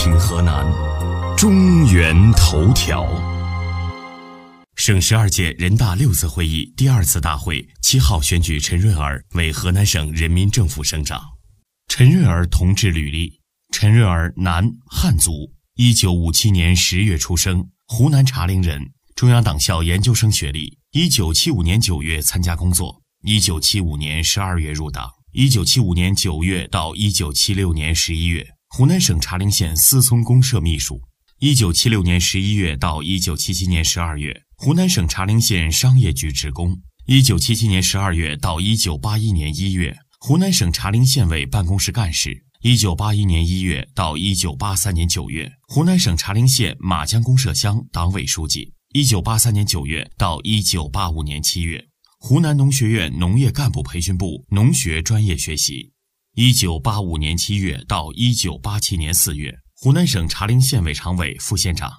听河南中原头条。省十二届人大六次会议第二次大会七号选举陈瑞儿为河南省人民政府省长。陈瑞儿同志履历：陈瑞儿，男，汉族，一九五七年十月出生，湖南茶陵人，中央党校研究生学历。一九七五年九月参加工作，一九七五年十二月入党，一九七五年九月到一九七六年十一月。湖南省茶陵县思聪公社秘书，一九七六年十一月到一九七七年十二月，湖南省茶陵县商业局职工；一九七七年十二月到一九八一年一月，湖南省茶陵县委办公室干事；一九八一年一月到一九八三年九月，湖南省茶陵县马江公社乡党委书记；一九八三年九月到一九八五年七月，湖南农学院农业干部培训部农学专业学习。一九八五年七月到一九八七年四月，湖南省茶陵县委常委、副县长；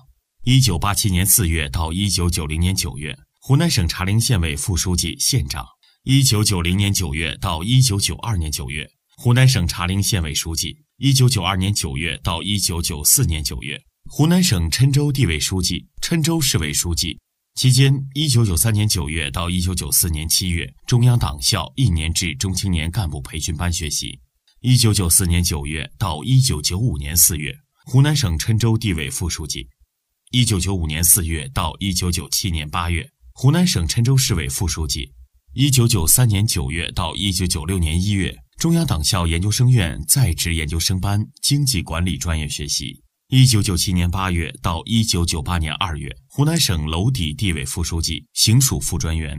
一九八七年四月到一九九零年九月，湖南省茶陵县委副书记、县长；一九九零年九月到一九九二年九月，湖南省茶陵县委书记；一九九二年九月到一九九四年九月，湖南省郴州地委书记、郴州市委书记。期间，一九九三年九月到一九九四年七月，中央党校一年制中青年干部培训班学习。一九九四年九月到一九九五年四月，湖南省郴州地委副书记；一九九五年四月到一九九七年八月，湖南省郴州市委副书记；一九九三年九月到一九九六年一月，中央党校研究生院在职研究生班经济管理专业学习；一九九七年八月到一九九八年二月，湖南省娄底地委副书记、行署副专员；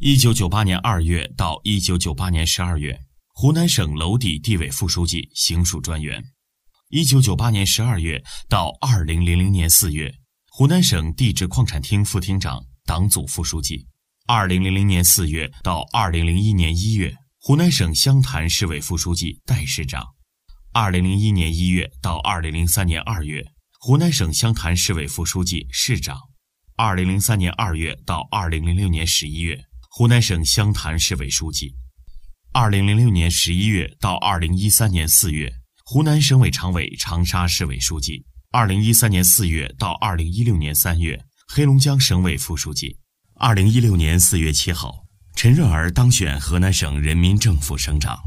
一九九八年二月到一九九八年十二月。湖南省娄底地委副书记、行署专员，一九九八年十二月到二零零零年四月，湖南省地质矿产厅副厅长、党组副书记；二零零零年四月到二零零一年一月，湖南省湘潭市委副书记、代市长；二零零一年一月到二零零三年二月，湖南省湘潭市委副书记、市长；二零零三年二月到二零零六年十一月，湖南省湘潭市委书记。二零零六年十一月到二零一三年四月，湖南省委常委、长沙市委书记；二零一三年四月到二零一六年三月，黑龙江省委副书记。二零一六年四月七号，陈润儿当选河南省人民政府省长。